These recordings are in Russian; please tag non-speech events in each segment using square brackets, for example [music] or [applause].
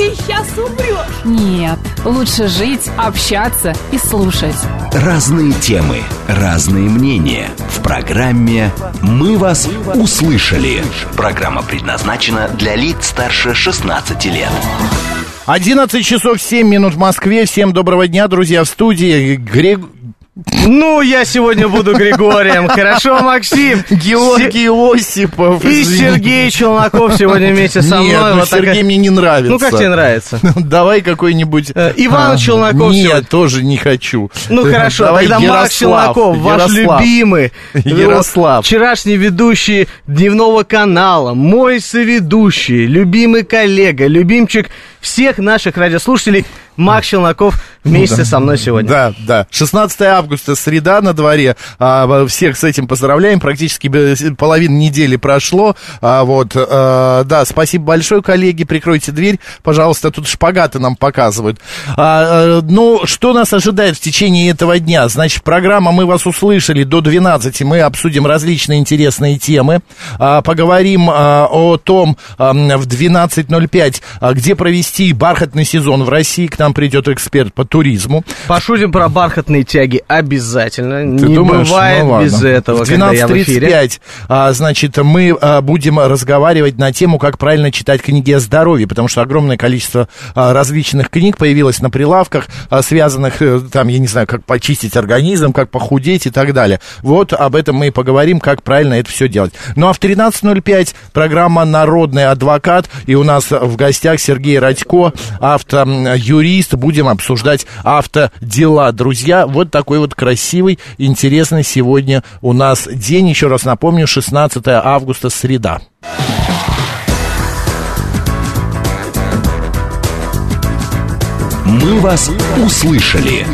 ты сейчас умрешь. Нет, лучше жить, общаться и слушать. Разные темы, разные мнения. В программе «Мы вас услышали». Программа предназначена для лиц старше 16 лет. 11 часов 7 минут в Москве. Всем доброго дня, друзья, в студии Грег... Ну, я сегодня буду Григорием. Хорошо, Максим? Георгий Осипов. И. Сергей Челноков сегодня вместе со Нет, мной. ну Вот Сергей такая- мне не нравится. Ну, как тебе нравится? [laughs] Давай какой-нибудь... Э, Иван а, Челноков Нет, сегодня. тоже не хочу. Ну хорошо, Давай тогда Макс Ярослав, Челноков, ваш Ярослав. любимый. Ярослав. Вчерашний ведущий дневного канала, мой соведущий, любимый коллега, любимчик всех наших радиослушателей, Макс Челноков вместе со мной сегодня. Да, да. 16 августа, среда на дворе. А, всех с этим поздравляем. Практически бе- половина недели прошло. А, вот, а, да, спасибо большое, коллеги. Прикройте дверь, пожалуйста. Тут шпагаты нам показывают. А, а, ну, что нас ожидает в течение этого дня? Значит, программа «Мы вас услышали» до 12. Мы обсудим различные интересные темы. А, поговорим а, о том а, в 12.05, а, где провести бархатный сезон в России. К нам придет эксперт по туризму. Пошутим про бархатные тяги обязательно. Ты Не думаешь? бывает Ну, ладно. без этого, В когда я в эфире. 12.35, а, значит, мы а, будем разговаривать на тему, как правильно читать книги о здоровье, потому что огромное количество а, различных книг появилось на прилавках, а, связанных, э, там, я не знаю, как почистить организм, как похудеть и так далее. Вот об этом мы и поговорим, как правильно это все делать. Ну а в 13.05 программа «Народный адвокат», и у нас в гостях Сергей Радько, автоюрист, будем обсуждать автодела. Друзья, вот такой вот красивый, интересный сегодня у нас день. Еще раз напомню, 16 августа, среда. «Мы вас услышали».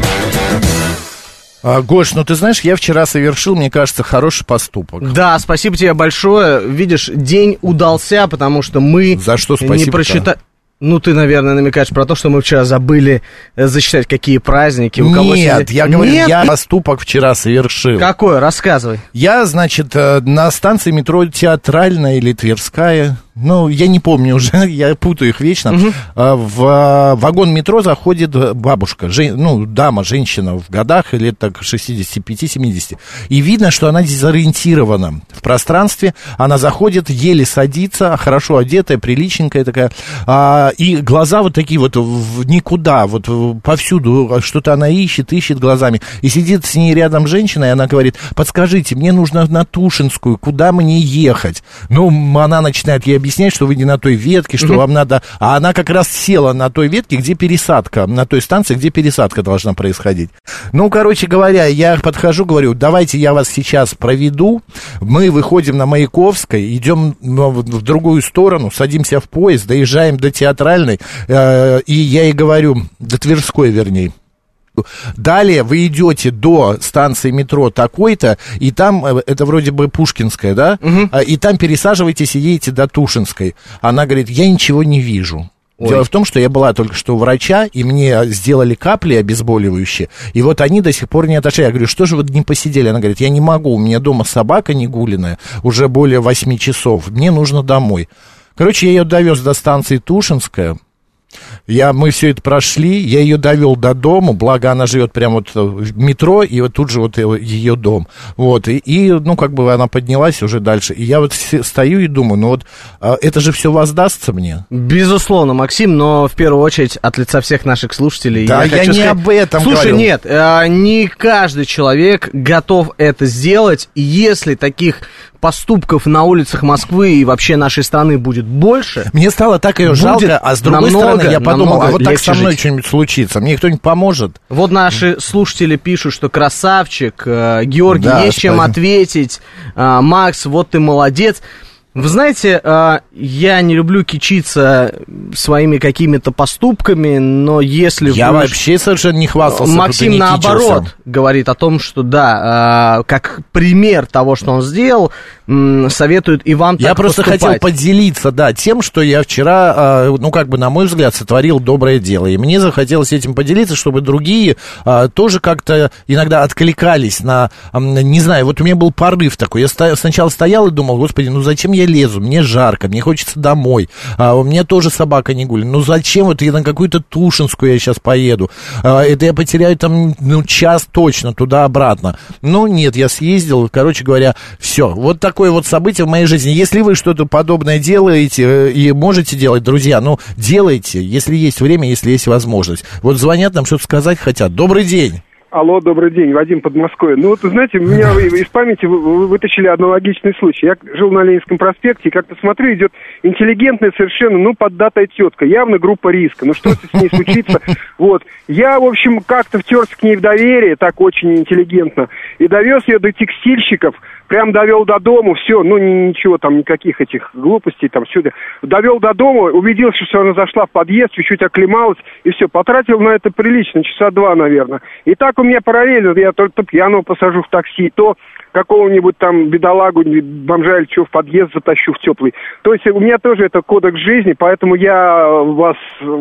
А, Гош, ну ты знаешь, я вчера совершил, мне кажется, хороший поступок. Да, спасибо тебе большое. Видишь, день удался, потому что мы За что не спасибо-то? просчитали. Ну, ты, наверное, намекаешь про то, что мы вчера забыли э, засчитать, какие праздники, у кого Нет, сегодня- я говорю, Нет? я поступок вчера совершил. Какой? Рассказывай. Я, значит, э, на станции метро Театральная или Тверская, ну, я не помню уже, [laughs] я путаю их вечно, э, в э, вагон метро заходит бабушка, жен- ну, дама, женщина в годах, лет так 65-70, и видно, что она дезориентирована в пространстве, она заходит, еле садится, хорошо одетая, приличненькая такая, а, и глаза вот такие вот в никуда, вот повсюду что-то она ищет, ищет глазами, и сидит с ней рядом женщина, и она говорит, подскажите, мне нужно на Тушинскую, куда мне ехать? Ну, она начинает ей объяснять, что вы не на той ветке, что вам надо... А она как раз села на той ветке, где пересадка, на той станции, где пересадка должна происходить. Ну, короче говоря, я подхожу, говорю, давайте я вас сейчас проведу, мы выходим на Маяковской, идем ну, в другую сторону, садимся в поезд, доезжаем до Театральной, э, и я ей говорю, до Тверской, вернее, Далее вы идете до станции метро такой-то, и там, э, это вроде бы Пушкинская, да? А, И там пересаживаетесь и едете до Тушинской. Она говорит, я ничего не вижу. Дело в том, что я была только что у врача, и мне сделали капли обезболивающие, и вот они до сих пор не отошли. Я говорю, что же вы не посидели? Она говорит, я не могу, у меня дома собака негуленная, уже более 8 часов, мне нужно домой. Короче, я ее довез до станции Тушинская, я, мы все это прошли, я ее довел до дома, благо она живет прямо вот в метро, и вот тут же вот ее дом. Вот, и, и, ну, как бы она поднялась уже дальше. И я вот стою и думаю, ну вот, а, это же все воздастся мне. Безусловно, Максим, но в первую очередь от лица всех наших слушателей. Да, я хочу не об этом Слушай, говорю. нет, э, не каждый человек готов это сделать. Если таких поступков на улицах Москвы и вообще нашей страны будет больше, Мне стало так ее жалко, а с другой намного, стороны я подумал, а вот так со мной что-нибудь случится, мне кто-нибудь поможет? Вот наши слушатели пишут, что красавчик, э, Георгий, Да, есть чем спасибо. ответить, а, Макс, вот ты молодец. Вы знаете, а, я не люблю кичиться своими какими-то поступками, но если Я вы... вообще совершенно не хвастался. Максим не наоборот кичился. говорит о том, что да, а, как пример того, что он сделал, советует и вам Я просто хотел поступать. поделиться, да, тем, что я вчера, а, ну, как бы, на мой взгляд, сотворил доброе дело. И мне захотелось этим поделиться, чтобы другие тоже как-то иногда откликались на, не знаю, вот у меня был порыв такой. Я сначала стоял и думал, господи, ну зачем я лезу? Мне жарко, мне хочется домой. А, у меня тоже собака не гуляет. Ну зачем вот я на какую-то Тушинскую я сейчас поеду? А, это я потеряю там, ну, час точно туда-обратно. Ну, нет, я съездил, короче говоря, все. Вот такое вот событие в моей жизни. Если вы что-то подобное делаете э, и можете делать, друзья, ну, делайте, если есть время, если есть возможность. Вот звонят нам, что-то сказать хотят. Добрый день. Алло, добрый день, Вадим Подмосковье. Ну вот, знаете, меня из памяти вы- вы вытащили аналогичный случай. Я жил на Ленинском проспекте, и как-то смотрю, идет интеллигентная совершенно, ну, поддатая тетка, явно группа риска. Ну, что с ней случится? [laughs] Вот. Я, в общем, как-то втерся к ней в доверие, так очень интеллигентно, и довез ее до текстильщиков, прям довел до дома, все, ну, ни- ничего там, никаких этих глупостей там, сюда. Довел до дома, убедился, что она зашла в подъезд, чуть-чуть оклемалась, и все, потратил на это прилично, часа два, наверное. И так у меня параллельно, я то, то пьяного посажу в такси, то какого-нибудь там бедолагу, бомжа или что, в подъезд затащу в теплый. То есть у меня тоже это кодекс жизни, поэтому я вас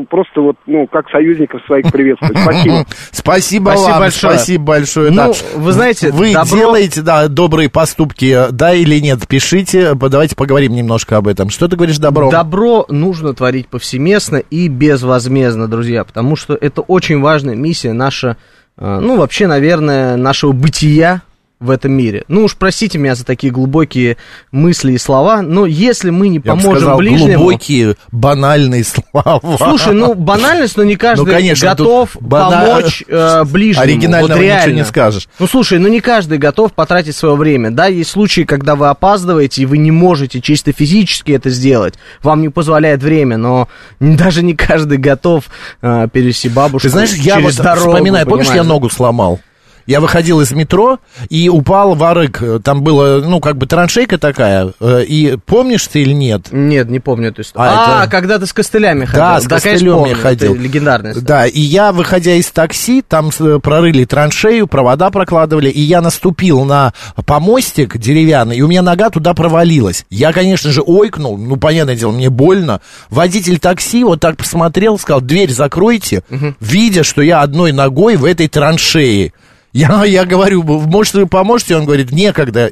просто вот, ну, как союзников своих приветствую. [laughs] Спасибо. Спасибо, Спасибо вам, большое. спасибо большое. Ну, да. вы знаете, вы добро- делаете, да, добрые поступки, да или нет, пишите, давайте поговорим немножко об этом. Что ты говоришь, добро? Добро нужно творить повсеместно и безвозмездно, друзья, потому что это очень важная миссия наша, э, ну, вообще, наверное, нашего бытия в этом мире. Ну уж простите меня за такие глубокие мысли и слова, но если мы не Я бы поможем сказал, ближнему... глубокие, банальные слова. Слушай, ну банальность, но не каждый Ну, конечно, готов бана- помочь э, [laughs] ближнему. Оригинального вот ничего реально. не скажешь. Ну слушай, ну не каждый готов потратить свое время. Да, есть случаи, когда вы опаздываете, и вы не можете чисто физически это сделать. Вам не позволяет время, но [laughs] даже не каждый готов э, перевести бабушку Ты знаешь, я вот через дорогу. вспоминаю, помнишь, я ногу сломал? Я выходил из метро и упал в арык. Там была, ну, как бы траншейка такая. э, И помнишь ты или нет? Нет, не помню эту историю. А, А, это- когда ты с костылями ходил. Да, с конечно, костылем помню, я ходил. Легендарная история. Да, и я, выходя из такси, там с- прорыли траншею, провода прокладывали, и я наступил на помостик деревянный, и у меня нога туда провалилась. Я, конечно же, ойкнул, ну, понятное дело, мне больно. Водитель такси вот так посмотрел, сказал, дверь закройте, видя, что я одной ногой в этой траншее. Я, я говорю, может, вы поможете? Он говорит, некогда.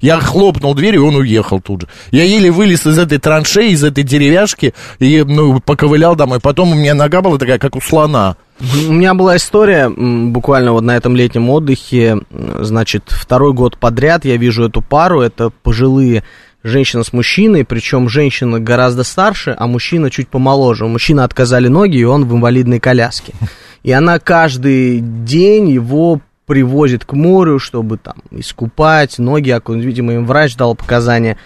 Я хлопнул дверь, и он уехал тут же. Я еле вылез из этой траншеи, из этой деревяшки, и, ну, поковылял домой. Потом у меня нога была такая, как у слона. У меня была история, буквально вот на этом летнем отдыхе, значит, второй год подряд я вижу эту пару, это пожилые женщина с мужчиной, причем женщина гораздо старше, а мужчина чуть помоложе. У мужчины отказали ноги, и он в инвалидной коляске. И она каждый день его привозит к морю, чтобы там искупать, ноги окунуть. Видимо, им врач дал показания.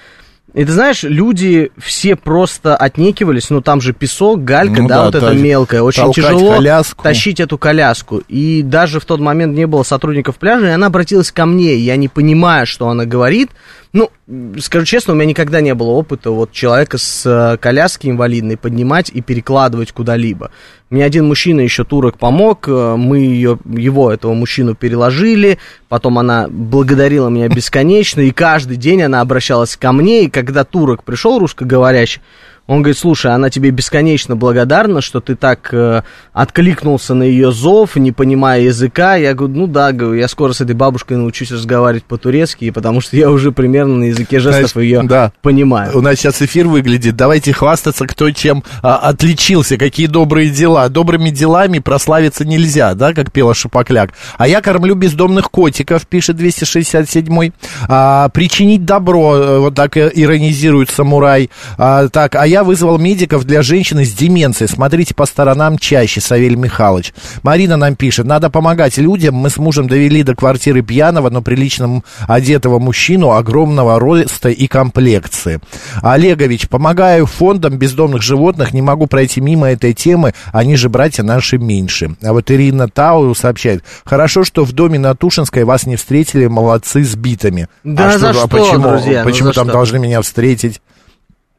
И ты знаешь, люди все просто отнекивались, ну там же песок, галька, Ну да, да, вот это та- мелкое, очень тяжело коляску. тащить эту коляску. И даже в тот момент не было сотрудников пляжа, и она обратилась ко мне, я не понимаю, что она говорит. Ну, скажу честно, у меня никогда не было опыта вот человека с э, коляски инвалидной поднимать и перекладывать куда-либо. Мне один мужчина еще турок помог, э, мы ее, его, этого мужчину переложили, потом она благодарила меня бесконечно, и каждый день она обращалась ко мне, и когда турок пришел, русскоговорящий, он говорит, слушай, она тебе бесконечно благодарна, что ты так э, откликнулся на ее зов, не понимая языка. Я говорю, ну да, говорю, я скоро с этой бабушкой научусь разговаривать по-турецки, потому что я уже примерно на языке жестов Знаешь, ее да. понимаю. У нас сейчас эфир выглядит. Давайте хвастаться, кто чем а, отличился, какие добрые дела. Добрыми делами прославиться нельзя, да, как пела Шапокляк. А я кормлю бездомных котиков, пишет 267-й. А, причинить добро, э, вот так э, иронизирует самурай. А, так, а я вызвал медиков для женщины с деменцией. Смотрите по сторонам чаще, Савель Михайлович. Марина нам пишет, надо помогать людям. Мы с мужем довели до квартиры пьяного, но прилично одетого мужчину огромного роста и комплекции. Олегович, помогаю фондам бездомных животных, не могу пройти мимо этой темы, они же братья наши меньше. А вот Ирина Тау сообщает, хорошо, что в доме на Тушинской вас не встретили, молодцы с битами. Да а за а что, почему, друзья, ну почему за там что? должны меня встретить?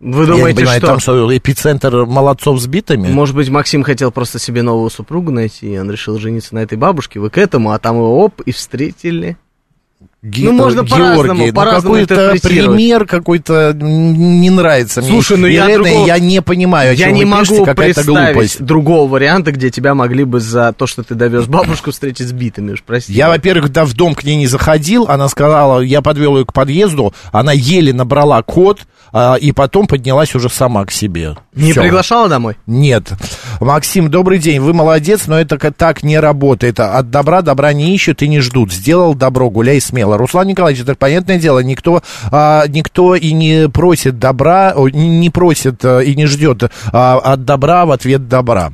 Вы Я думаете, понимаю, что... там что, эпицентр молодцов с битами? Может быть, Максим хотел просто себе новую супругу найти, и он решил жениться на этой бабушке, вы к этому, а там его оп, и встретили. Ге- Ну, можно по-разному, ну, по-разному какой-то интерпретировать. пример какой-то не нравится мне. Слушай, ну я другого- я не понимаю, Я не могу пишете, представить глупость. другого варианта, где тебя могли бы за то, что ты довез бабушку, встретить с битыми, уж прости. Я, во-первых, да, в дом к ней не заходил, она сказала, я подвел ее к подъезду, она еле набрала код, а, и потом поднялась уже сама к себе. Не Всё. приглашала домой? Нет. Максим, добрый день, вы молодец, но это так не работает. От добра добра не ищут и не ждут. Сделал добро, гуляй смело. Руслан Николаевич, это понятное дело, никто, а, никто и не просит добра, не, просит а, и не ждет а, от добра в ответ добра.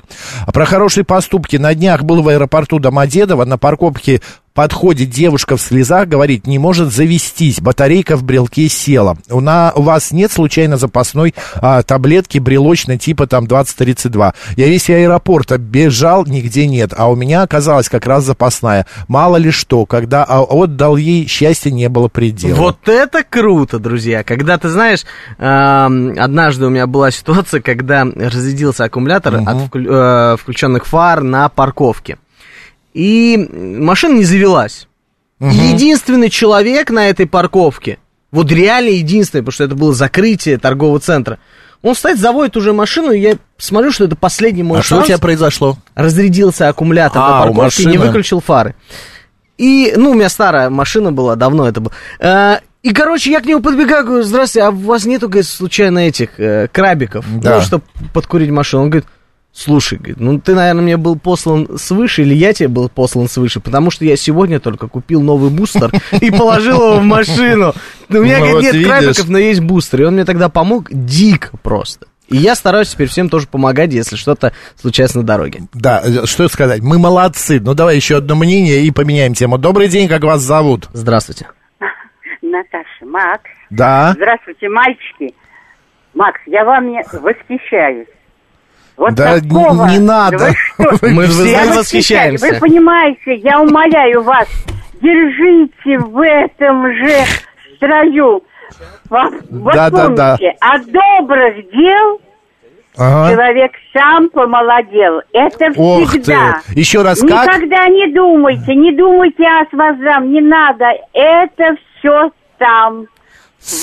Про хорошие поступки. На днях был в аэропорту Домодедово, на парковке подходит девушка в слезах, говорит, не может завестись, батарейка в брелке села. У, на, у вас нет случайно запасной а, таблетки брелочной типа там 2032? Я весь аэропорт бежал, нигде нет, а у меня оказалась как раз запасная. Мало ли что, когда а, отдал ей, счастья не было предела. Вот это круто, друзья. Когда ты знаешь, эм, однажды у меня была ситуация, когда разрядился аккумулятор от вклю- э, включенных фар на парковке. И машина не завелась. И Единственный человек на этой парковке, вот реально единственный, потому что это было закрытие торгового центра, он стоит, заводит уже машину, и я смотрю, что это последний мой а что у шанс. тебя произошло? разрядился аккумулятор А, на парковке и не выключил фары. И, ну, у меня старая машина была, давно это было. А, и, короче, я к нему подбегаю, говорю, здравствуйте, а у вас нету, говорит, случайно этих э, крабиков? Да. Ну, чтобы подкурить машину. Он говорит, слушай, говорит, ну, ты, наверное, мне был послан свыше, или я тебе был послан свыше, потому что я сегодня только купил новый бустер и положил его в машину. У меня, Ну, говорит, нет крабиков, но есть бустер. И он мне тогда помог дико просто. И я стараюсь теперь всем тоже помогать, если что-то случается на дороге. Да, что сказать, мы молодцы. Ну, давай еще одно мнение и поменяем тему. Добрый день, как вас зовут? Здравствуйте. [laughs] Наташа, Макс. Да. Здравствуйте, мальчики. Макс, я вами восхищаюсь. Вот Да такого... не надо. [laughs] Вы? Мы все восхищаемся. Вы понимаете, я умоляю вас, держите в этом же строю. Во- Вот Да, да, да. помните, от добрых дел Ага. человек сам помолодел. Это Ох ты. всегда. Еще раз как? Никогда не думайте, не думайте о воздам, не надо. Это все там.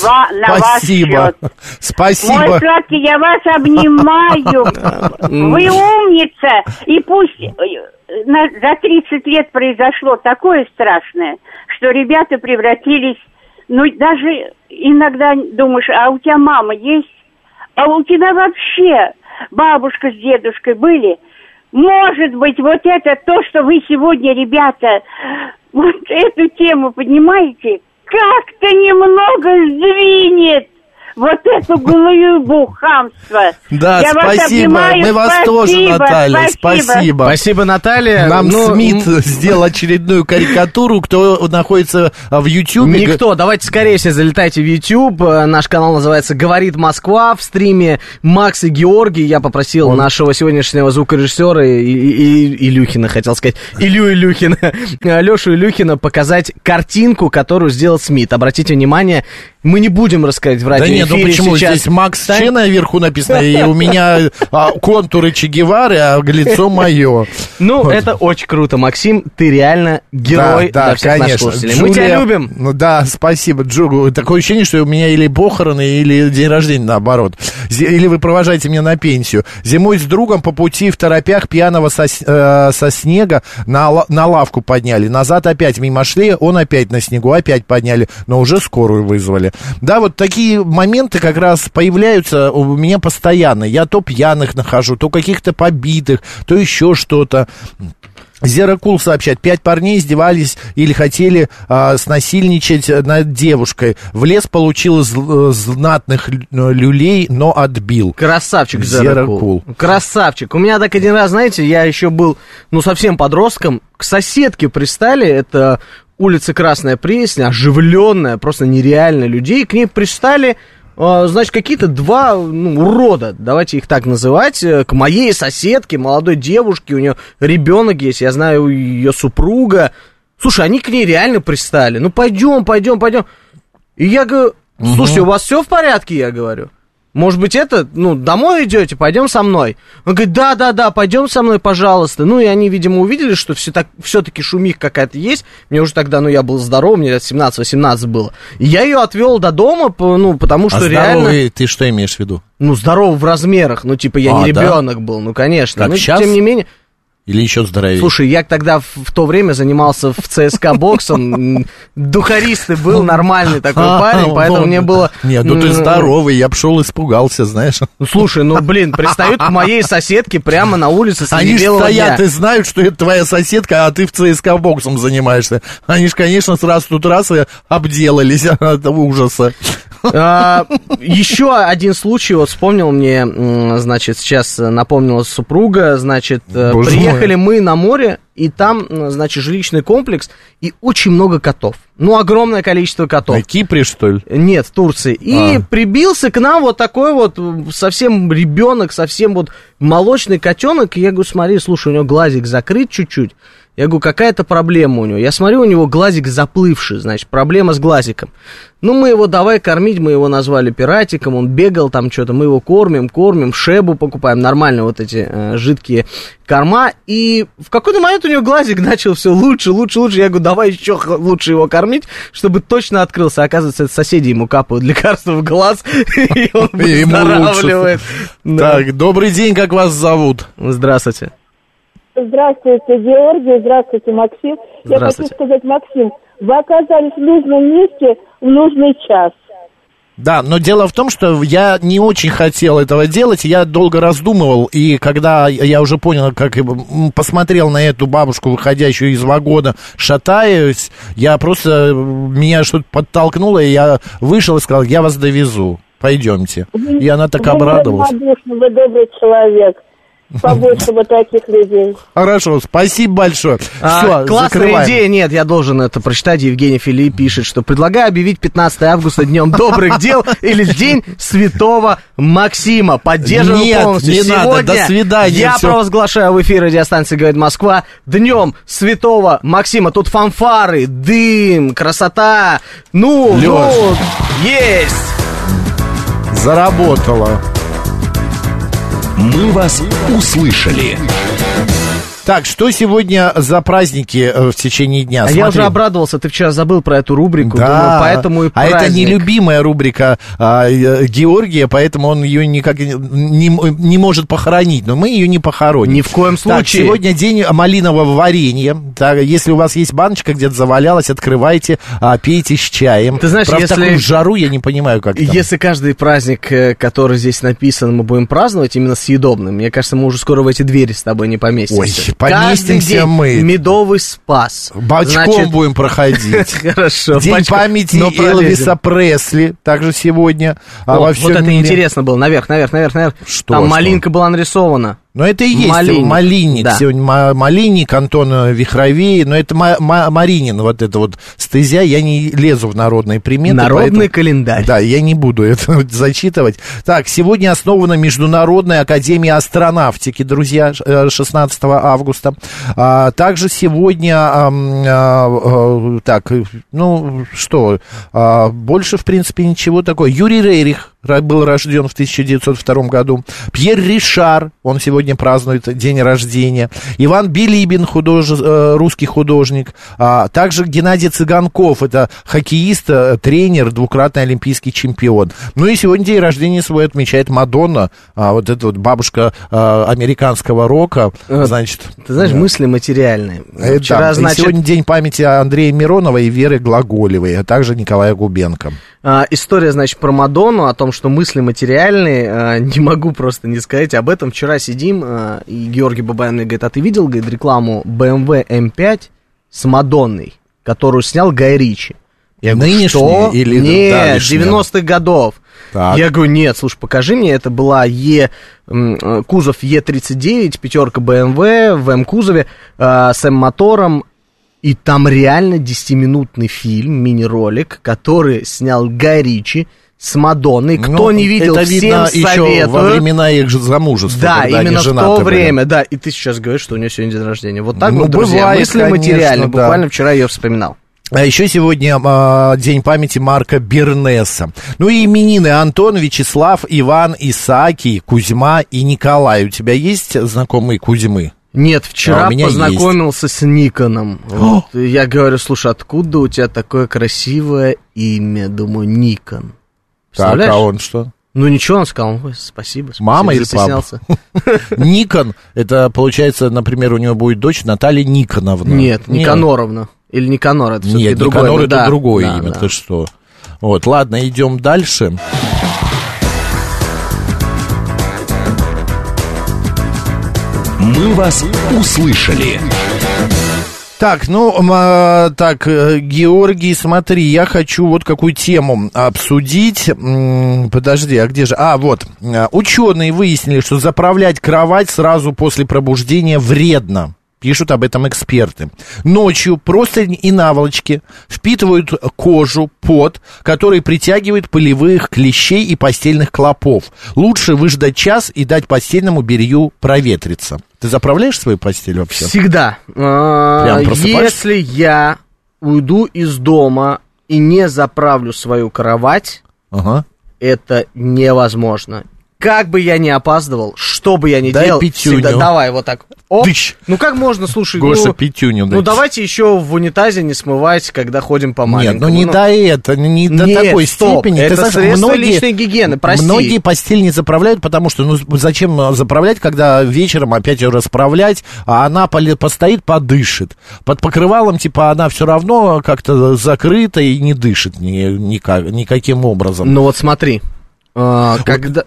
Ва- на Спасибо. ваш счет. Мой Спасибо. сладкий, я вас обнимаю. [laughs] Вы умница. И пусть э, за 30 лет произошло такое страшное, что ребята превратились... Ну, даже иногда думаешь, а у тебя мама есть? А у тебя вообще бабушка с дедушкой были? Может быть, вот это то, что вы сегодня, ребята, вот эту тему поднимаете, как-то немного сдвинет вот эту глыбу хамства. Да, Я вас спасибо. обнимаю, Мы вас тоже, спасибо, Наталья. спасибо. Спасибо. Спасибо, Наталья. Нам Ну, Смит м, сделал очередную карикатуру, кто находится а, в Ютьюбе. Никто, давайте скорее все залетайте в YouTube. Э, Наш канал называется «Говорит Москва». В стриме Макс и Георгий. Я попросил нашего сегодняшнего звукорежиссера и, и- и- Илюхина, хотел сказать, Илью Илюхина, [laughs] Лешу Илюхина показать картинку, которую сделал Смит. Обратите внимание, мы не будем рассказывать в Да радиоэфире нет, ну почему? сейчас. Здесь Макс Стань- Че наверху написано, и у меня а, контуры Че Гевары, а лицо [laughs] мое. Ну, это очень круто, Максим. Ты реально герой да, для да, наших конечно. слушателей. Мы тебя любим. Ну да, спасибо, Джугу. Такое ощущение, что у меня или похороны, или день рождения наоборот. Или вы провожаете меня на пенсию. Зимой с другом по пути в торопях пьяного со, э, со снега на, на лавку подняли. Назад опять мимо шли, он опять на снегу, опять подняли, но уже скорую вызвали. Да, вот такие моменты как раз появляются у меня постоянно. Я то пьяных нахожу, то каких-то побитых, то еще что-то. Зеракул сообщает, пять парней издевались или хотели а, снасильничать над девушкой. В лес получил зл- знатных лю- люлей, но отбил. Красавчик Зеракул. Красавчик. У меня так один раз, знаете, я еще был, ну, совсем подростком, к соседке пристали, это улица Красная Пресня, оживленная, просто нереально людей, к ней пристали, э, значит, какие-то два ну, урода, давайте их так называть, э, к моей соседке, молодой девушке, у нее ребенок есть, я знаю ее супруга. Слушай, они к ней реально пристали. Ну, пойдем, пойдем, пойдем. И я говорю, слушайте, у вас все в порядке, я говорю. Может быть, это, ну, домой идете, пойдем со мной. Он говорит, да, да, да, пойдем со мной, пожалуйста. Ну, и они, видимо, увидели, что все так, все-таки шумих какая-то есть. Мне уже тогда, ну, я был здоров, мне лет 17-18 было. И я ее отвел до дома, ну, потому что а реально... здоровый ты что имеешь в виду? Ну, здоров в размерах, ну, типа, я А, не да? ребенок был, ну, конечно. Как ну, щас? тем не менее... Или еще здоровее? Слушай, я тогда в, в то время занимался в ЦСКА боксом, духаристый был, нормальный такой [laughs] парень, поэтому мне было... Нет, ну ты здоровый, я пошел испугался, знаешь. [laughs] Слушай, ну, блин, пристают к моей соседке прямо на улице среди Они стоят и знают, что это твоя соседка, а ты в ЦСКА боксом занимаешься. Они ж, конечно, сразу тут раз и обделались от ужаса. А, еще один случай, вот вспомнил мне, значит, сейчас напомнила супруга, значит, э, Боже приехали мы на море, и там, значит, жилищный комплекс, и очень много котов. Ну, огромное количество котов. На Кипре, что ли? Нет, в Турции. И А. прибился к нам вот такой вот совсем ребенок, совсем вот молочный котенок. И я говорю, смотри, слушай, у него глазик закрыт чуть-чуть. Я говорю, какая-то проблема у него. Я смотрю, у него глазик заплывший, значит, проблема с глазиком. Ну, мы его давай кормить, мы его назвали пиратиком, он бегал там что-то, мы его кормим, кормим, шебу покупаем, нормально вот эти э, жидкие корма. И в какой-то момент у него глазик начал все лучше, лучше, лучше. Я говорю, давай еще лучше его кормить, чтобы точно открылся. Оказывается, это соседи ему капают лекарства в глаз, [laughs] и он выздоравливает. Так, добрый день, как вас зовут? Здравствуйте. Здравствуйте, Георгий, здравствуйте, Максим. Я хочу Здравствуйте. сказать, Максим, вы оказались в нужном месте в нужный час. Да, но дело в том, что я не очень хотел этого делать, я долго раздумывал, и когда я уже понял, как посмотрел на эту бабушку, выходящую из вагона, шатаясь, я просто, меня что-то подтолкнуло, и я вышел и сказал, я вас довезу, пойдемте. И она так Вы обрадовалась. равнодушны, вы добрый человек. Побольше бы таких людей. Хорошо, спасибо большое. А, Все, классная закрываем. идея, нет, я должен это прочитать. Евгений Филипп пишет, что предлагаю объявить 15 августа днем добрых [laughs] дел или День Святого Максима. Поддерживаю Нет, полностью. не надо, Сегодня до свидания, Я всё. провозглашаю в эфире радиостанции «Говорит Москва» Днем Святого Максима. Тут фанфары, дым, красота. Ну, Лёш. ну, есть. Заработала. «Мы вас услышали». Так, что сегодня за праздники э, в течение дня? А я уже обрадовался, ты вчера забыл про эту рубрику, Да, думаю, поэтому и а это праздник. нелюбимая рубрика а, э, Георгия, поэтому он ее никак не, не- не может похоронить, но мы ее не похороним. Ни в коем Так, случае. сегодня день малинового варенья. Так, если у вас есть баночка где-то завалялась, открывайте, а, пейте с чаем. Ты знаешь, Правда, если- такую жару я не понимаю, как там. Если каждый праздник, э, который здесь написан, мы будем праздновать именно съедобным, мне кажется, мы уже скоро в эти двери с тобой не поместимся. Ой, поместимся день мы. Медовый спас. Бочком Значит, будем проходить. [laughs] Хорошо. День бочком, памяти. Элвиса Пресли также сегодня а, О, во вот это мире. интересно было. Наверх, наверх, наверх, наверх. Что, Там что? малинка была нарисована. Но это и есть Малинник, Малинник. да. Сегодня Ма- Малинник, Антон Вихровей. Но это Ма- Ма- Маринин, вот это вот стезя. Я не лезу в народные приметы. Народный поэтому- календарь. Да, я не буду [laughs] это зачитывать. Так, сегодня основана Международная Академия Астронавтики, друзья, ш- э, 16 августа. А, также сегодня, а, э, так, ну, что, а, больше, в принципе, ничего такого. Юрий Рейрих ра- был рожден в 1902 году. Пьер Ришар, он сегодня празднует день рождения. Иван Билибин, худож- э, русский художник. А, также Геннадий Цыганков, это хоккеист, э, тренер, двукратный олимпийский чемпион. Ну и сегодня день рождения свой отмечает Мадонна, а, вот эта вот бабушка э, американского рока, значит. Ты знаешь, да. мысли материальные. Вчера, да. И значит, сегодня день памяти Андрея Миронова и Веры Глаголевой, а также Николая Губенко. А, история, значит, про Мадонну, о том, что мысли материальные, а, не могу просто не сказать об этом. Вчера сидим, а, и Георгий Бабаян мне говорит, а ты видел, говорит, рекламу BMW M5 с Мадонной, которую снял Гай Ричи? Я говорю, Нынешние что? или Нет, давешние? 90-х годов. Так. Я говорю, нет, слушай, покажи мне, это была Е, э, кузов Е39, пятерка BMW в М-кузове э, с М-мотором, и там реально 10-минутный фильм, мини-ролик, который снял Гай Ричи с Мадонной. Кто Ну, не видел, это всем видно еще советую. во времена их же замужества. Да, именно в то были. время, да. И ты сейчас говоришь, что у нее сегодня день рождения. Вот так Ну, вот, друзья, бывает, мысли конечно, материальные. да. Буквально вчера ее вспоминал. А еще сегодня а, день памяти Марка Бернеса. Ну и именины Антон, Вячеслав, Иван, Исаакий, Кузьма и Николай. У тебя есть знакомые Кузьмы? Нет, вчера А познакомился с Никоном. [gasps] Вот, я говорю, слушай, откуда у тебя такое красивое имя? Думаю, Никон. Так, а он что? Ну ничего, он сказал, «Ой, спасибо, спасибо. Мама или папа? [laughs] Никон, это получается, например, у него будет дочь Наталья Никоновна. Нет, Никаноровна. Или Никанор, это все-таки Нет, другое. Никанор это Да, другое да, имя, да. ты что? Вот, ладно, идем дальше. «Мы вас услышали». Так, ну, а, так, э, Георгий, смотри, я хочу вот какую тему обсудить. Подожди, а где же? А, вот. А, Ученые выяснили, что заправлять кровать сразу после пробуждения вредно. Пишут об этом эксперты. Ночью простыни и наволочки впитывают кожу, пот, который притягивает пылевых клещей и постельных клопов. Лучше выждать час и дать постельному белью проветриться. Ты заправляешь свою постель вообще? Всегда. А, Прям? Если я уйду из дома и не заправлю свою кровать, Ага. это невозможно. Как бы я ни опаздывал, что бы я ни Дай делал, пятюню. всегда давай вот так. Оп. Дыщ. Ну как можно, слушай, Гоша, ну, пятюню ну дать. давайте еще в унитазе не смывать, когда ходим по Нет, маленькому. ну не до этого, не до Нет, такой стоп, степени. это знаешь, средство личной гигиены, прости. Многие постель не заправляют, потому что, ну, зачем э, заправлять, когда вечером опять ее расправлять, а она постоит, подышит. Под покрывалом, типа, она все равно как-то закрыта и не дышит ни, никак, никаким образом. Ну вот смотри, а, когда...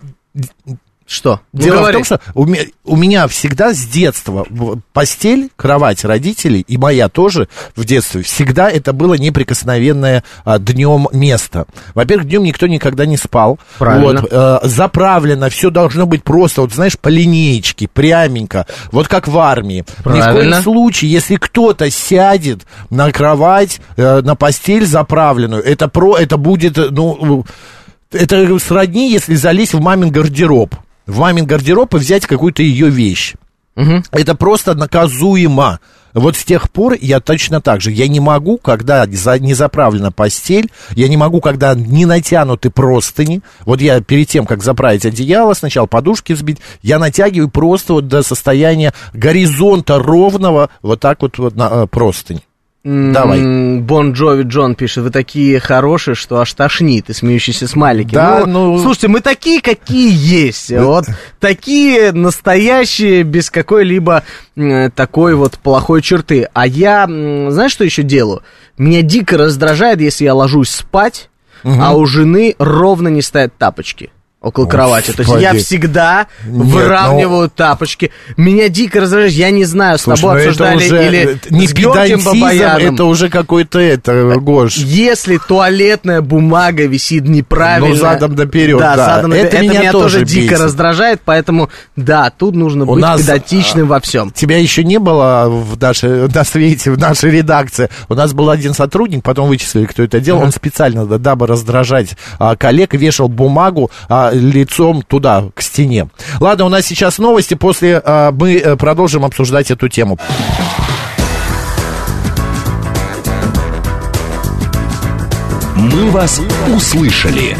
Что? Ну, Дело говори. в том, что у меня, у меня всегда с детства постель, кровать родителей, и моя тоже в детстве, всегда это было неприкосновенное а, днем место. Во-первых, днем никто никогда не спал. Правильно. Вот, э, заправлено, все должно быть просто, вот знаешь, по линеечке, пряменько, вот как в армии. Ни в Правильно. коем случае, если кто-то сядет на кровать, э, на постель заправленную, это, про, это будет, э, ну, это сродни, если залезть в мамин гардероб. В мамин гардероб и взять какую-то ее вещь. Это просто наказуемо. Вот с тех пор я точно так же. Я не могу, когда не заправлена постель, я не могу, когда не натянуты простыни. Вот я перед тем, как заправить одеяло, сначала подушки взбить, я натягиваю просто вот до состояния горизонта ровного, вот так вот, вот на, э, простынь. Давай. Бон Джови Джон пишет, вы такие хорошие, что аж тошнит, и смеющийся смайлики. Да, ну- Слушайте, мы такие, какие есть. Вот такие настоящие, без какой-либо м, такой вот плохой черты. А я, знаешь, что еще делаю? Меня дико раздражает, если я ложусь спать, а у жены ровно не стоят тапочки. Около кровати. То есть я всегда Нет, выравниваю тапочки. Меня дико раздражает. Я не знаю, с Слушай, тобой ну обсуждали уже, или э, не с Георгием Бабаяном. это уже какой-то это, Гош. Если туалетная бумага висит неправильно... Ну, задом наперед, да. задом наперед. Это Это, меня меня, тоже тоже дико бесит. раздражает, поэтому, да, тут нужно У быть нас, педантичным во всем. Тебя еще не было в нашей, [laughs] на свете, в нашей редакции. У нас был один сотрудник, потом вычислили, кто это делал. Он специально, да, дабы раздражать а, коллег, вешал бумагу а, лицом туда, к стене. Ладно, у нас сейчас новости. После а, мы э, продолжим обсуждать эту тему. «Мы вас услышали».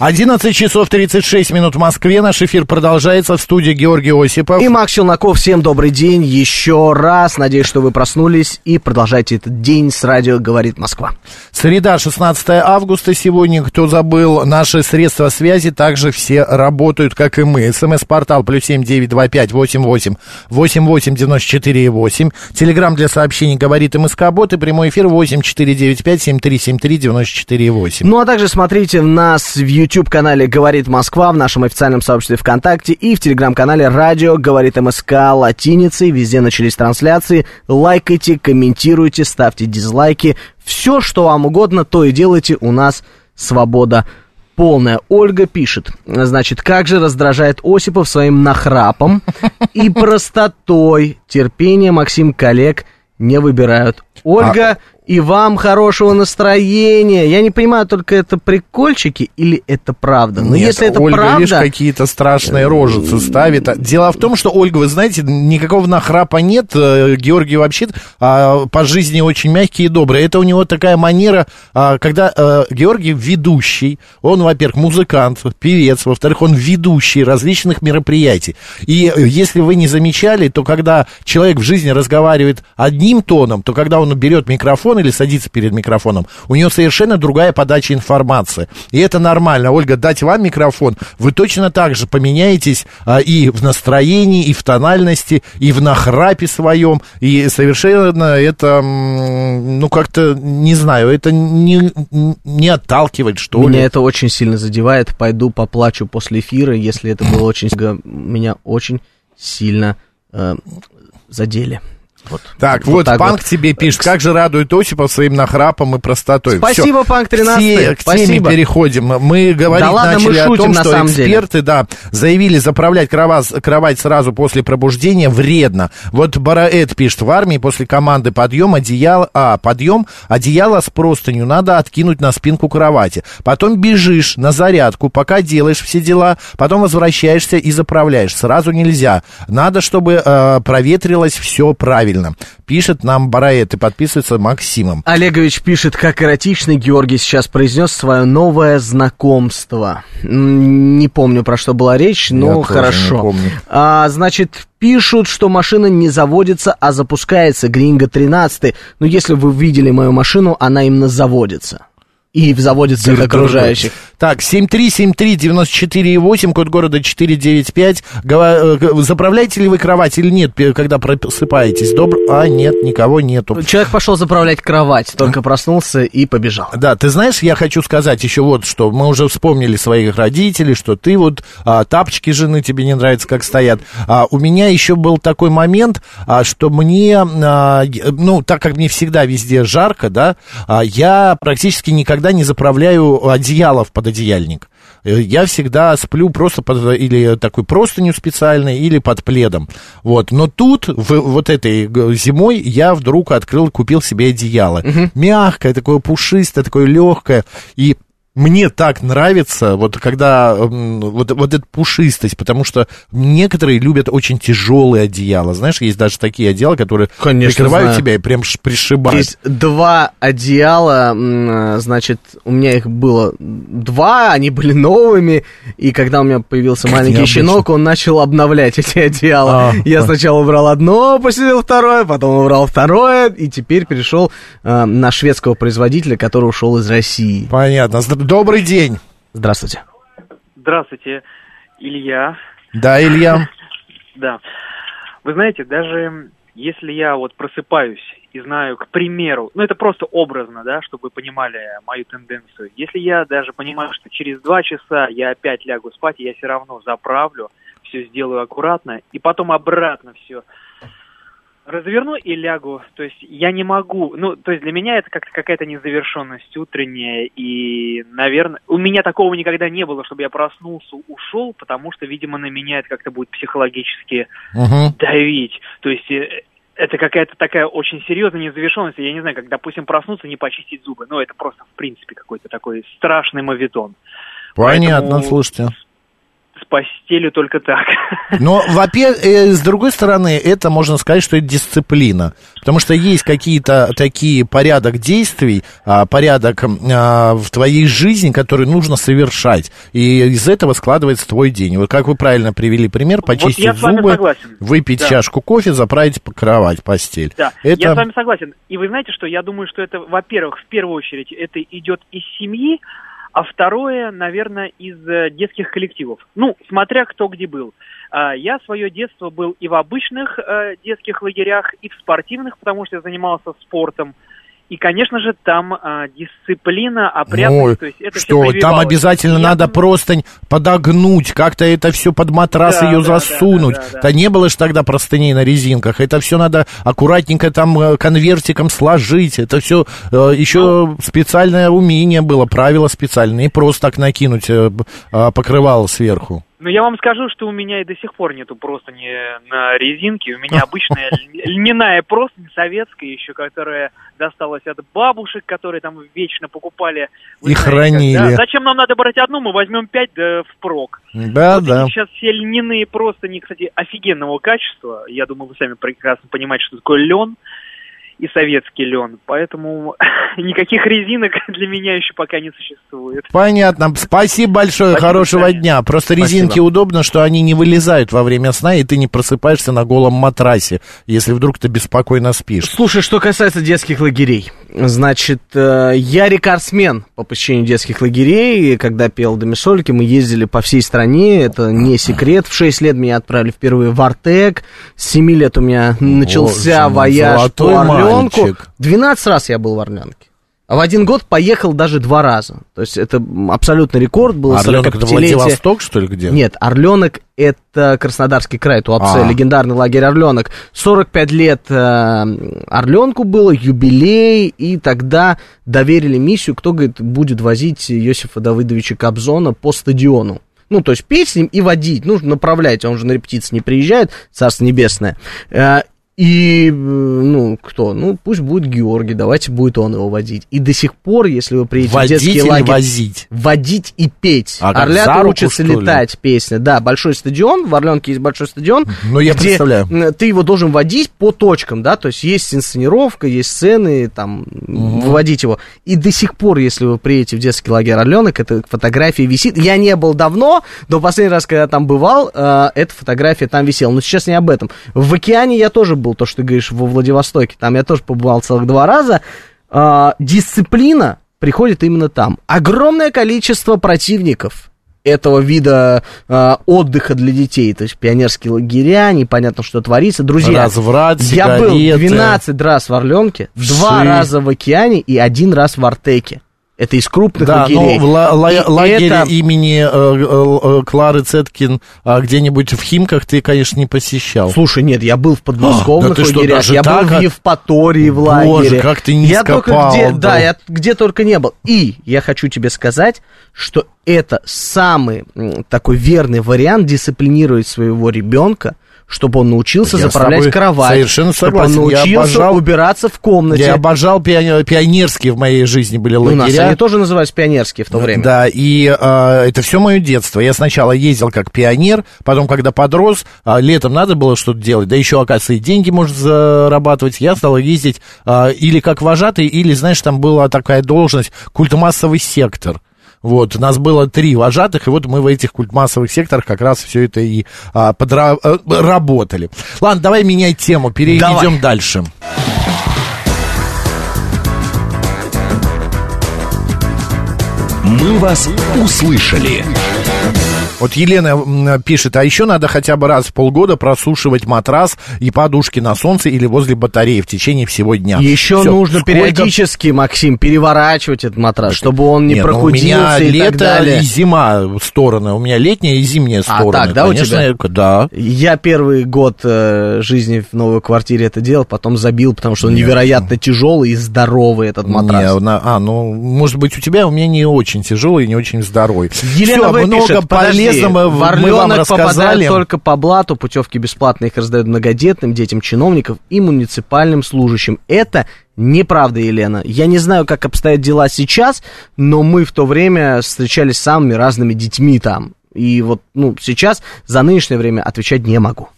11 часов 36 минут в Москве. Наш эфир продолжается в студии Георгий Осипов. И Макс Челноков, всем добрый день еще раз. Надеюсь, что вы проснулись и продолжайте этот день с радио «Говорит Москва». Среда, 16 августа сегодня. Кто забыл, наши средства связи также все работают, как и мы. СМС-портал плюс семь девять два пять восемь восемь восемь восемь девяносто четыре восемь. Телеграмм для сообщений «Говорит МСК Бот» и прямой эфир восемь четыре девять пять семь три семь три девяносто четыре восемь. Ну а также смотрите нас в YouTube-канале «Говорит Москва», в нашем официальном сообществе ВКонтакте и в телеграм-канале «Радио Говорит МСК» латиницей. Везде начались трансляции. Лайкайте, комментируйте, ставьте дизлайки. Все, что вам угодно, то и делайте. У нас свобода полная. Ольга пишет, значит, как же раздражает Осипов своим нахрапом и простотой. Терпение Максим коллег не выбирают. Ольга, и вам хорошего настроения. Я не понимаю, только это прикольчики или это правда? Но Нет, если это Ольга, правда... видишь, какие-то страшные рожицы ставит. А Дело в том, что, Ольга, вы знаете, никакого нахрапа нет. Э, Георгий вообще а, по жизни очень мягкий и добрый. Это у него такая манера, а, когда а, Георгий ведущий, он, во-первых, музыкант, певец, во-вторых, он ведущий различных мероприятий. И э, если вы не замечали, то когда человек в жизни разговаривает одним тоном, то когда он берет микрофон или садится перед микрофоном, у него совершенно другая подача информации. И это нормально. Ольга, дать вам микрофон, вы точно так же поменяетесь а, и в настроении, и в тональности, и в нахрапе своем. И совершенно это, ну, как-то, не знаю, это не, не отталкивает, что Меня ли. это очень сильно задевает. Пойду поплачу после эфира, если это было очень... Меня очень сильно э, задели. Вот. Так, вот, так Панк тебе пишет, как же радует Осипов своим нахрапом и простотой. Спасибо, Всё. Панк 13. Все, к теме переходим. Мы говорить Да ладно, мы начали о шутим, том, на что самом деле. эксперты, да, заявили заправлять кровать, кровать сразу после пробуждения вредно. Вот Бараэт пишет, в армии после команды подъем одеяло, а, подъем, одеяло с простынью надо откинуть на спинку кровати. Потом бежишь на зарядку, пока делаешь все дела, потом возвращаешься и заправляешь. Сразу нельзя. Надо, чтобы э, проветрилось все правильно. Пишет нам Бараэт и подписывается Максимом. Олегович пишет, как эротичный Георгий сейчас произнес свое новое знакомство. Не помню, про что была речь, но Я хорошо. не помню. А, значит, пишут, что машина не заводится, а запускается. Гринго 13. Но если вы видели мою машину, она именно заводится. И заводится от окружающих. Так, 7373948, код города 495. Гова- э, Заправляете ли вы кровать или нет, когда просыпаетесь? Добр... А, нет, никого нету. Человек пошел заправлять кровать, только проснулся и побежал. Да, ты знаешь, я хочу сказать еще вот что. Мы уже вспомнили своих родителей, что ты вот а, тапочки жены тебе не нравятся, как стоят. А, у меня еще был такой момент, а, что мне, а, ну, так как мне всегда везде жарко, да, а, я практически никогда не заправляю одеяло в пододеяльник. Э, Я всегда сплю просто под или такой простыню специальной, или под пледом. Вот. Но тут, в, вот этой зимой, я вдруг открыл, купил себе одеяло. Мягкое, такое пушистое, такое легкое. И мне так нравится, вот когда вот, вот эта пушистость, потому что некоторые любят очень тяжелые одеяла. Знаешь, есть даже такие одеяла, которые Конечно, прикрывают знаю. тебя и прям пришибают. Есть два одеяла, значит, у меня их было два, они были новыми, и когда у меня появился маленький необычно. щенок, он начал обновлять эти одеяла. А, Я а. сначала убрал одно, посидел второе, потом убрал второе, и теперь перешел э, на шведского производителя, который ушел из России. Понятно. Добрый день. Здравствуйте. Здравствуйте, Илья. Да, Илья. [laughs] Да. Вы знаете, даже если я вот просыпаюсь и знаю, к примеру, ну это просто образно, да, чтобы вы понимали мою тенденцию. Если я даже понимаю, что через два часа я опять лягу спать, я все равно заправлю, все сделаю аккуратно, и потом обратно все разверну и лягу. То есть я не могу, ну, то есть для меня это как какая-то незавершенность утренняя, и, наверное, у меня такого никогда не было, чтобы я проснулся, ушел, потому что, видимо, на меня это как-то будет психологически Мгм. давить. То есть э, это какая-то такая очень серьезная незавершенность. Я не знаю, как, допустим, проснуться, не почистить зубы. Ну, это просто, в принципе, какой-то такой страшный мавитон. Понятно, Поэтому- слушайте. С постелью только так. [laughs] Но, во-первых, э, с другой стороны, это можно сказать, что это дисциплина. Потому что есть какие-то такие порядок действий, а, порядок а, в твоей жизни, который нужно совершать. И из этого складывается твой день. Вот как вы правильно привели пример, почистить вами зубы, согласен. выпить Да. чашку кофе, заправить кровать, постель. Да, Это... я с вами согласен. И вы знаете, что я думаю, что это, во-первых, в первую очередь, это идет из семьи, а второе, наверное, из э, детских коллективов. Ну, смотря кто где был. А, Я свое детство был и в обычных э, детских лагерях, и в спортивных, потому что я занимался спортом. И, конечно же, там а, дисциплина, опрятность, Ну, то есть это что, там обязательно я надо простынь подогнуть, как-то это все под матрас Да, ее да, да, засунуть. да, да, да. Да не было же тогда простыней на резинках. Это все надо аккуратненько там э, конвертиком сложить. Это все еще специальное умение было, правила специальные. Не просто так накинуть э, а, покрывало сверху. Ну, я вам скажу, что у меня и до сих пор нету просто не на резинке. У меня [laughs] обычная ль- льняная простынь советская еще, которая досталась от бабушек, которые там вечно покупали. Вы И знаете, хранили. как, да? Зачем нам надо брать одну? Мы возьмем пять да впрок. Да, да. Сейчас все льняные простыни, кстати, офигенного качества. Я думаю, вы сами прекрасно понимаете, что такое лен и советский лен. Поэтому [laughs] никаких резинок [laughs] для меня еще пока не существует. Понятно. Спасибо большое, Спасибо, хорошего дня. Просто Спасибо. резинки удобно, что они не вылезают во время сна, и ты не просыпаешься на голом матрасе, если вдруг ты беспокойно спишь. Слушай, что касается детских лагерей. Значит, э, я рекордсмен по посещению детских лагерей. Когда пел Домисольки, мы ездили по всей стране. Это не секрет. В 6 лет меня отправили впервые в Артек. С 7 лет у меня начался Боже вояж по Орленку. мальчик. 12 раз я был в Орленке. А в один год поехал даже два раза. То есть это абсолютный рекорд. Было Орленок это 45-летие. Владивосток, что ли, где? Нет, Орленок это Краснодарский край, Туапсе, А. легендарный лагерь Орленок. 45 лет э, Орленку было, юбилей, и тогда доверили миссию, кто, говорит, будет возить Иосифа Давыдовича Кобзона по стадиону. Ну, то есть петь с ним и водить, ну, направлять, он же на репетиции не приезжает, Царство Небесное. Э, И, э, ну, кто? Ну, пусть будет Георгий, давайте будет он его водить. И до сих пор, если вы приедете Водить в детский лагерь... возить? Водить и петь. А Орлята руку, учатся ли? летать, песня. Да, большой стадион, в Орленке есть большой стадион. Ну, я где, представляю. м, Ты его должен водить по точкам, да, то есть есть инсценировка, есть сцены, там, выводить его. И до сих пор, если вы приедете в детский лагерь Орленок, эта фотография висит. Я не был давно, но последний раз, когда там бывал, э, эта фотография там висела. Но сейчас не об этом. В океане я тоже был, то, что ты говоришь, во Владивостоке. Там я тоже побывал целых два раза. А, дисциплина приходит именно там. Огромное количество противников этого вида э, отдыха для детей, то есть пионерские лагеря, непонятно, что творится. Друзья, Разврат, я был сигареты. 12 раз в Орленке, два раза в океане и один раз в Артеке. Это из крупных Да, лагерей. но в ла- ла- И лагере это- имени э, э, э, Клары Цеткин а, где-нибудь в Химках ты, конечно, не посещал. Слушай, нет, я был в подмосковных А, да ты что, лагерях, даже я так, был в Евпатории в Боже, лагере. как ты я низко только где, да. да, я где только не был. И я хочу тебе сказать, что это самый такой верный вариант дисциплинировать своего ребенка, чтобы он научился Я заправлять кровать, совершенно чтобы он согласен. Я научился обожал- убираться в комнате. Я обожал пионер- пионерские в моей жизни были У нас лагеря. они тоже назывались пионерские в то время. Да, и а, это все мое детство. Я сначала ездил как пионер, потом, когда подрос, а, летом надо было что-то делать, да еще, оказывается, и деньги может зарабатывать. Я стал ездить а, или как вожатый, или, знаешь, там была такая должность культмассовый сектор. Вот, нас было три вожатых, и вот мы в этих культмассовых секторах как раз все это и а, подра- э, работали. Ладно, давай менять тему, перейдем Давай. дальше. «Мы вас услышали». Вот Елена пишет, а еще надо хотя бы раз в полгода просушивать матрас и подушки на солнце или возле батареи в течение всего дня. Еще Всё. нужно Сколько- периодически, Максим, переворачивать этот матрас, чтобы он не, Не, ну, прохудился у меня и лето так далее. и зима стороны. У меня летняя и зимняя А, стороны. так, да, у Конечно, тебя? я- Да. Я первый год э, жизни в новой квартире это делал, потом забил, потому что он Нет. невероятно тяжелый и здоровый этот матрас. Не, на- а, ну, может быть, у тебя, у меня не очень тяжелый и не очень здоровый. Елена Всё, В. много пишет, подожди, в мы вам Орленок рассказали. попадают только по блату, путевки бесплатные их раздают многодетным детям чиновников и муниципальным служащим. Это неправда, Елена. Я не знаю, как обстоят дела сейчас, но мы в то время встречались с самыми разными детьми там. И вот, ну, сейчас за нынешнее время отвечать не могу.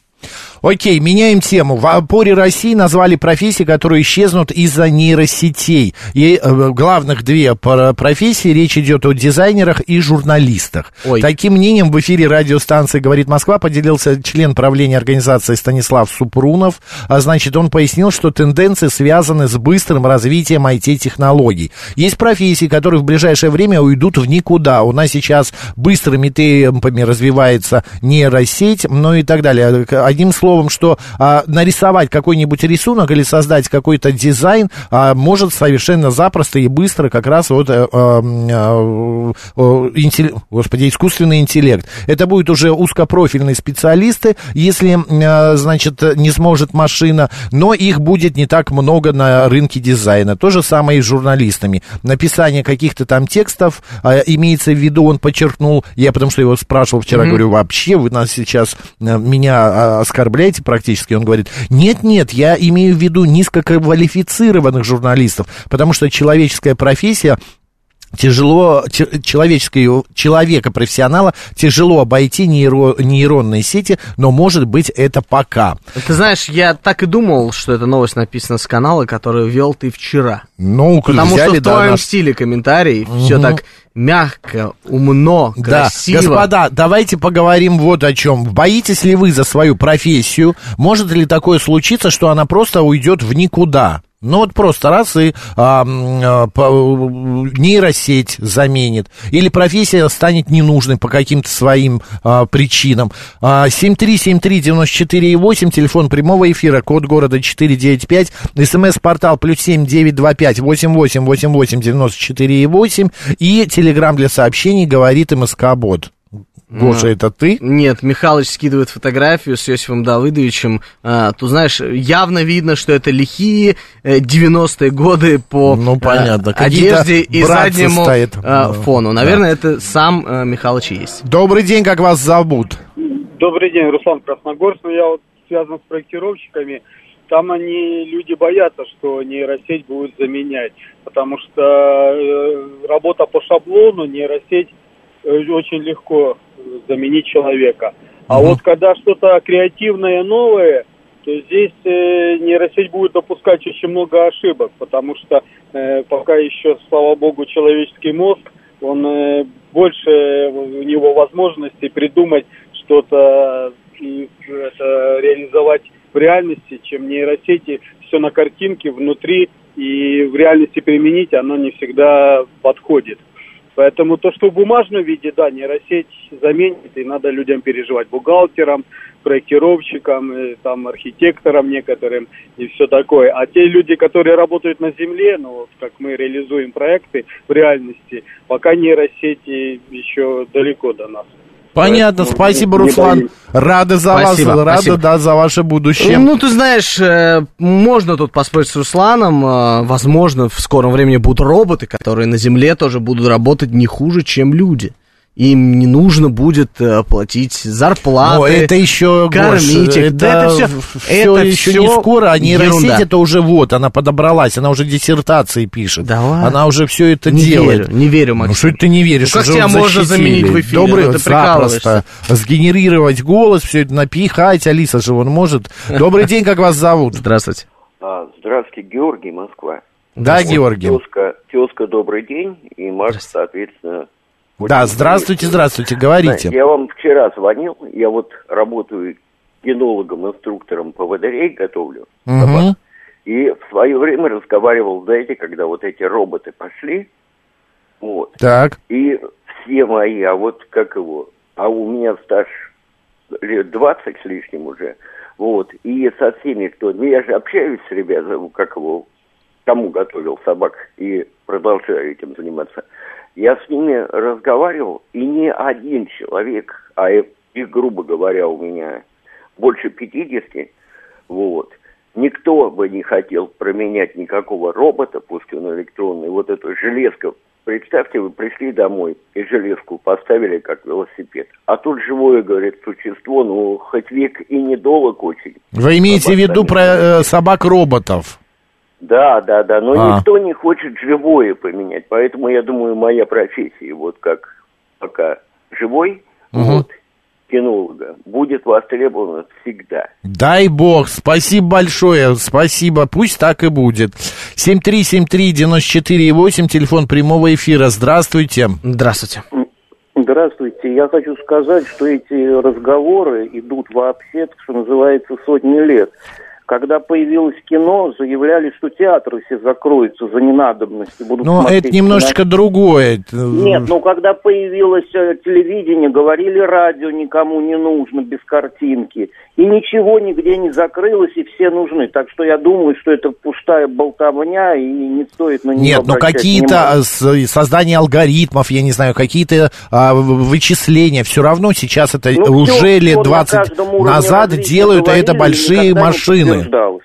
Окей, меняем тему. В опоре России назвали профессии, которые исчезнут из-за нейросетей. И э, главных две профессии, речь идет о дизайнерах и журналистах. Ой. Таким мнением в эфире радиостанции «Говорит Москва» поделился член правления организации Станислав Супрунов. А, значит, он пояснил, что тенденции связаны с быстрым развитием IT-технологий. Есть профессии, которые в ближайшее время уйдут в никуда. У нас сейчас быстрыми темпами развивается нейросеть, ну и так далее. Одним словом, что а, нарисовать какой-нибудь рисунок или создать какой-то дизайн а, может совершенно запросто и быстро как раз вот, э, а, а, о, интелли- господи, искусственный интеллект. Это будут уже узкопрофильные специалисты, если, а, значит, не сможет машина, но их будет не так много на рынке дизайна. То же самое и с журналистами. Написание каких-то там текстов, а, имеется в виду, он подчеркнул, я потому что его спрашивал вчера, Мгм. говорю, вообще вы нас сейчас, э, меня а, оскорбляете практически? Он говорит, нет-нет, я имею в виду низкоквалифицированных журналистов, потому что человеческая профессия Тяжело, че- человеческого человека, профессионала, тяжело обойти нейро- нейронные сети, но может быть это пока. Ты знаешь, я так и думал, что эта новость написана с канала, который вел ты вчера. Ну, Потому взяли, что в да, твоем наш- стиле комментарий все Мгм. так мягко, умно, Да, красиво. господа, давайте поговорим вот о чем. Боитесь ли вы за свою профессию? Может ли такое случиться, что она просто уйдет в никуда? Ну вот просто раз и а, а, нейросеть заменит. Или профессия станет ненужной по каким-то своим а, причинам. А, 7373948, телефон прямого эфира, код города 495, смс-портал плюс 7925 88 88 94 8 и телеграмм для сообщений говорит МСК-бот. Гоша, А, это ты? Нет, Михалыч скидывает фотографию с Иосифом Давыдовичем. А, тут, знаешь, явно видно, что это лихие э, 90-е годы по Ну, понятно. э, Какие-то одежде и заднему стоят. э, Да. фону. Наверное, это сам э, Михалыч и есть. Добрый день, как вас зовут? Добрый день, Руслан Красногорск. Ну, я вот связан с проектировщиками. Там они, люди боятся, что нейросеть будет заменять, потому что э, работа по шаблону, нейросеть э, очень легко заменить человека. А вот когда что-то креативное, новое, то здесь э, нейросеть будет допускать очень много ошибок, потому что э, пока еще, слава богу, человеческий мозг, он э, больше у него возможностей придумать что-то и это реализовать в реальности, чем нейросети все на картинке внутри и в реальности применить оно не всегда подходит. Поэтому то, что в бумажном виде, да, нейросеть заменит, и надо людям переживать, бухгалтерам, проектировщикам, и, там, архитекторам некоторым и все такое. А те люди, которые работают на земле, ну вот как мы реализуем проекты в реальности, пока нейросети еще далеко до нас. Понятно, Поэтому спасибо, не Руслан. боюсь. Рада за Спасибо, вас, рада, спасибо. да, за ваше будущее. Ну, ты знаешь, э, можно тут поспорить с Русланом. э, Возможно, в скором времени будут роботы, которые на Земле тоже будут работать не хуже, чем люди. Им не нужно будет э, платить зарплаты. Но это еще, кормить Гош, их. Да, это все, всё еще не скоро, а нейросеть это уже вот, она подобралась, она уже диссертации пишет. Давай. Она уже все это Не делает. верю, не верю, Ну Максим. что ты не веришь? Ну, как тебя можно заменить в эфире? Добрый, Ну, ты прикалываешься. запросто. Сгенерировать голос, все это напихать, Алиса же он может. Добрый день, как вас зовут? Здравствуйте. А, здравствуйте, Георгий, Москва. Да, Георгий. Тезка, тезка, добрый день, и Маш, соответственно... Да, здравствуйте, здравствуйте, говорите. Я вам вчера звонил, я вот работаю кинологом, инструктором по водорей готовлю. Мгм. И в свое время разговаривал, знаете, когда вот эти роботы пошли, вот, Так. и все мои, а вот как его, а у меня стаж лет 20 с лишним уже, вот, и со всеми, кто, ну я же общаюсь с ребятами, как его, кому готовил собак, и продолжаю этим заниматься. Я с ними разговаривал, и ни один человек, а их, грубо говоря, у меня больше 50, вот, никто бы не хотел променять никакого робота, пусть он электронный, вот эту железку. Представьте, вы пришли домой и железку поставили как велосипед. А тут живое, говорит, существо, ну, хоть век и недолг очень. Вы имеете в виду про э, собак-роботов? Да, да, да, но А. никто не хочет живое поменять, поэтому я думаю, моя профессия, вот как пока живой Мгм. вот, кинолога будет востребовано всегда. Дай бог, спасибо большое, спасибо, пусть так и будет. 7373948, телефон прямого эфира, здравствуйте. Здравствуйте. Здравствуйте. Я хочу сказать, что эти разговоры идут вообще, что называется, сотни лет. Когда появилось кино, заявляли, что театры все закроются за ненадобностью. Будут Но это немножечко кино. другое. Нет, ну когда появилось э, телевидение, говорили, радио никому не нужно без картинки. И ничего нигде не закрылось, и все нужны. Так что я думаю, что это пустая болтовня, и не стоит на нее Нет, ну обращать какие-то внимание. с- создания алгоритмов, я не знаю, какие-то а, вычисления, все равно сейчас это Ну, уже всё, лет что на 20 каждом уровне назад делают, а это большие не машины. подтверждалось.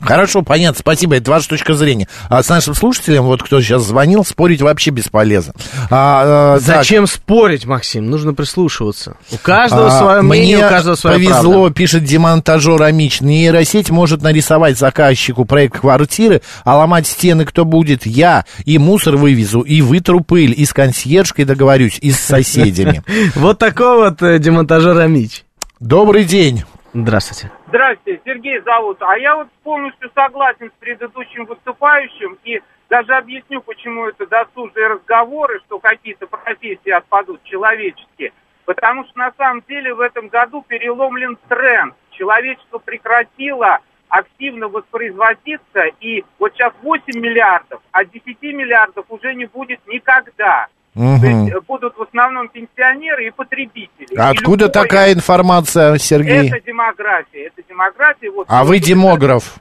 Хорошо, понятно, спасибо, это ваша точка зрения. А с нашим слушателем, вот кто сейчас звонил, спорить вообще бесполезно. А, а, так, Зачем спорить, Максим? Нужно прислушиваться. У каждого а, свое мнение, Мне у каждого своя повезло, правда. пишет демонтажер Амич. Нейросеть может нарисовать заказчику проект квартиры, а ломать стены кто будет? Я. И мусор вывезу, и вытру пыль, и с консьержкой договорюсь, и с соседями. [laughs] Вот такой вот э, демонтажер Амич. Добрый день. Здравствуйте. Здравствуйте, Сергей зовут. А я вот полностью согласен с предыдущим выступающим и даже объясню, почему это досужие разговоры, что какие-то профессии отпадут человеческие. Потому что на самом деле в этом году переломлен тренд. Человечество прекратило активно воспроизводиться, и вот сейчас 8 миллиардов, а 10 миллиардов уже не будет никогда. Мгм. То есть э, будут в основном пенсионеры и потребители. А И Откуда такая информация, Сергей? Это демография, это демография. Вот А вы демограф?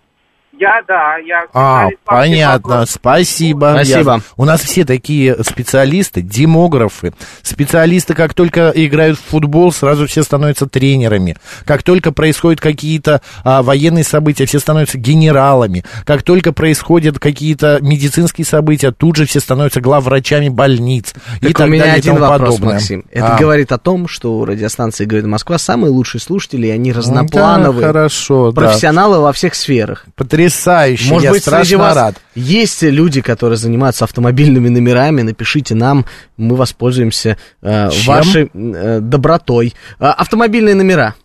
Я, да, я А, понятно, спасибо. Спасибо. Ясно. У нас все такие специалисты, демографы. Специалисты, как только играют в футбол, сразу все становятся тренерами. Как только происходят какие-то а, военные события, все становятся генералами. Как только происходят какие-то медицинские события, тут же все становятся главврачами больниц. и Так так у меня далее и один тому вопрос, подобное. Максим. Это А. говорит о том, что у радиостанции «Говорит Москва» самые лучшие слушатели, и они Ну разноплановые. да, хорошо, да. профессионалы во всех сферах. Потрясающе, Может я быть, среди страшно вас рад. есть люди, которые занимаются автомобильными номерами, напишите нам, мы воспользуемся э, вашей э, добротой. А, автомобильные номера.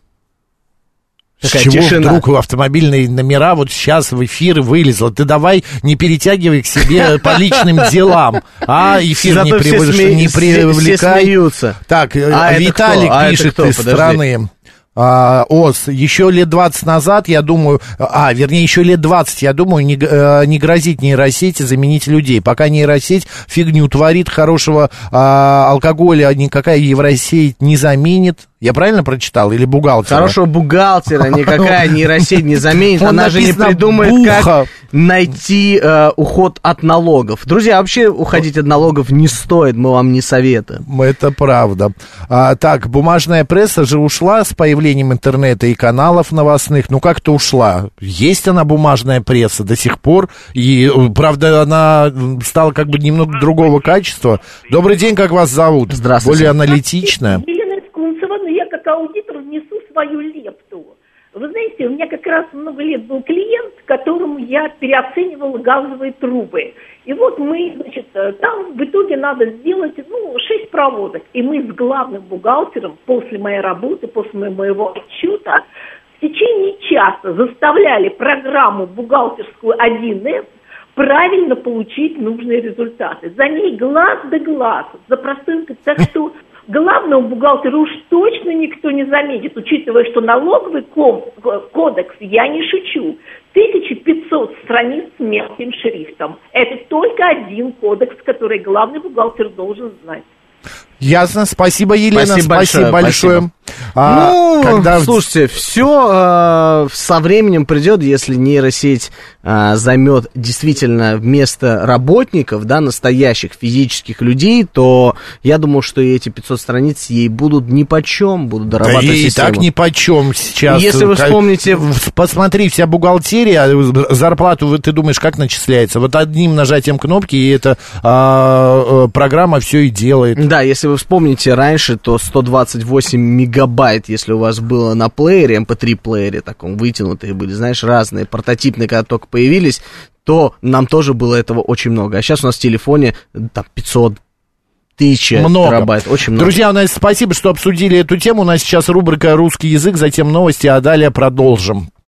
С Такая чего тишина. вдруг автомобильные номера вот сейчас в эфир вылезло? Ты давай не перетягивай к себе [laughs] по личным делам, а эфир Зато не, приводишь, сме- не все- привлекай. все смеются. Так, э, А Виталик? А пишет из страны. А, ОС, еще лет 20 назад, я думаю, а, вернее, еще лет 20, я думаю, не, э, не грозит нейросети заменить людей. Пока нейросеть фигню творит, хорошего а, алкоголя никакая евросеть не заменит. Я правильно прочитал? Или бухгалтер? Хорошего бухгалтера никакая нейросеть не заменит. [laughs] Он Она же не придумает, как найти э, уход от налогов. Друзья, вообще уходить от налогов не стоит, мы вам не советуем. Это правда. А, так, бумажная пресса же ушла с появлением интернета и каналов новостных. Ну, как-то ушла. Есть она, бумажная пресса, до сих пор. И, э, правда, она стала как бы немного другого качества. Добрый день, как вас зовут? Здравствуйте. Более аналитичная. Елена Искунцева, но я как аудитор внесу свою лепту. Вы знаете, у меня как раз много лет был клиент, которому я переоценивала газовые трубы. И вот мы, значит, там в итоге надо сделать, ну, шесть проводок. И мы с главным бухгалтером после моей работы, после моего отчета, в течение часа заставляли программу бухгалтерскую 1С правильно получить нужные результаты. За ней глаз да глаз, за простым, так что главного бухгалтера уж точно никто не заметит, учитывая, что налоговый кодекс, я не шучу, 1500 страниц с мелким шрифтом. Это только один кодекс, который главный бухгалтер должен знать. Ясно, спасибо, Елена, Спасибо большое, большое. А, ну, когда слушайте, все со временем придет, если нейросеть а, займет действительно место работников, да, настоящих физических людей, то я думаю, что и эти 500 страниц ей будут ни по чем, будут Да дорабатывать и систему. так ни почем сейчас. Если вы вспомните- Посмотри, вся бухгалтерия, э, зарплату, ты думаешь, как начисляется? Вот одним нажатием кнопки, и эта а, э, программа все и делает. Да, если вы вспомните раньше, то 128 мегабайт, если у вас было на плеере, MP3 плеере таком, вытянутые были, знаешь, разные, прототипные, когда только появились, то нам тоже было этого очень много. А сейчас у нас в телефоне там 500, Тысяча много. терабайт, очень много. Друзья, у нас спасибо, что обсудили эту тему. У нас сейчас рубрика «Русский язык», затем новости, а далее продолжим.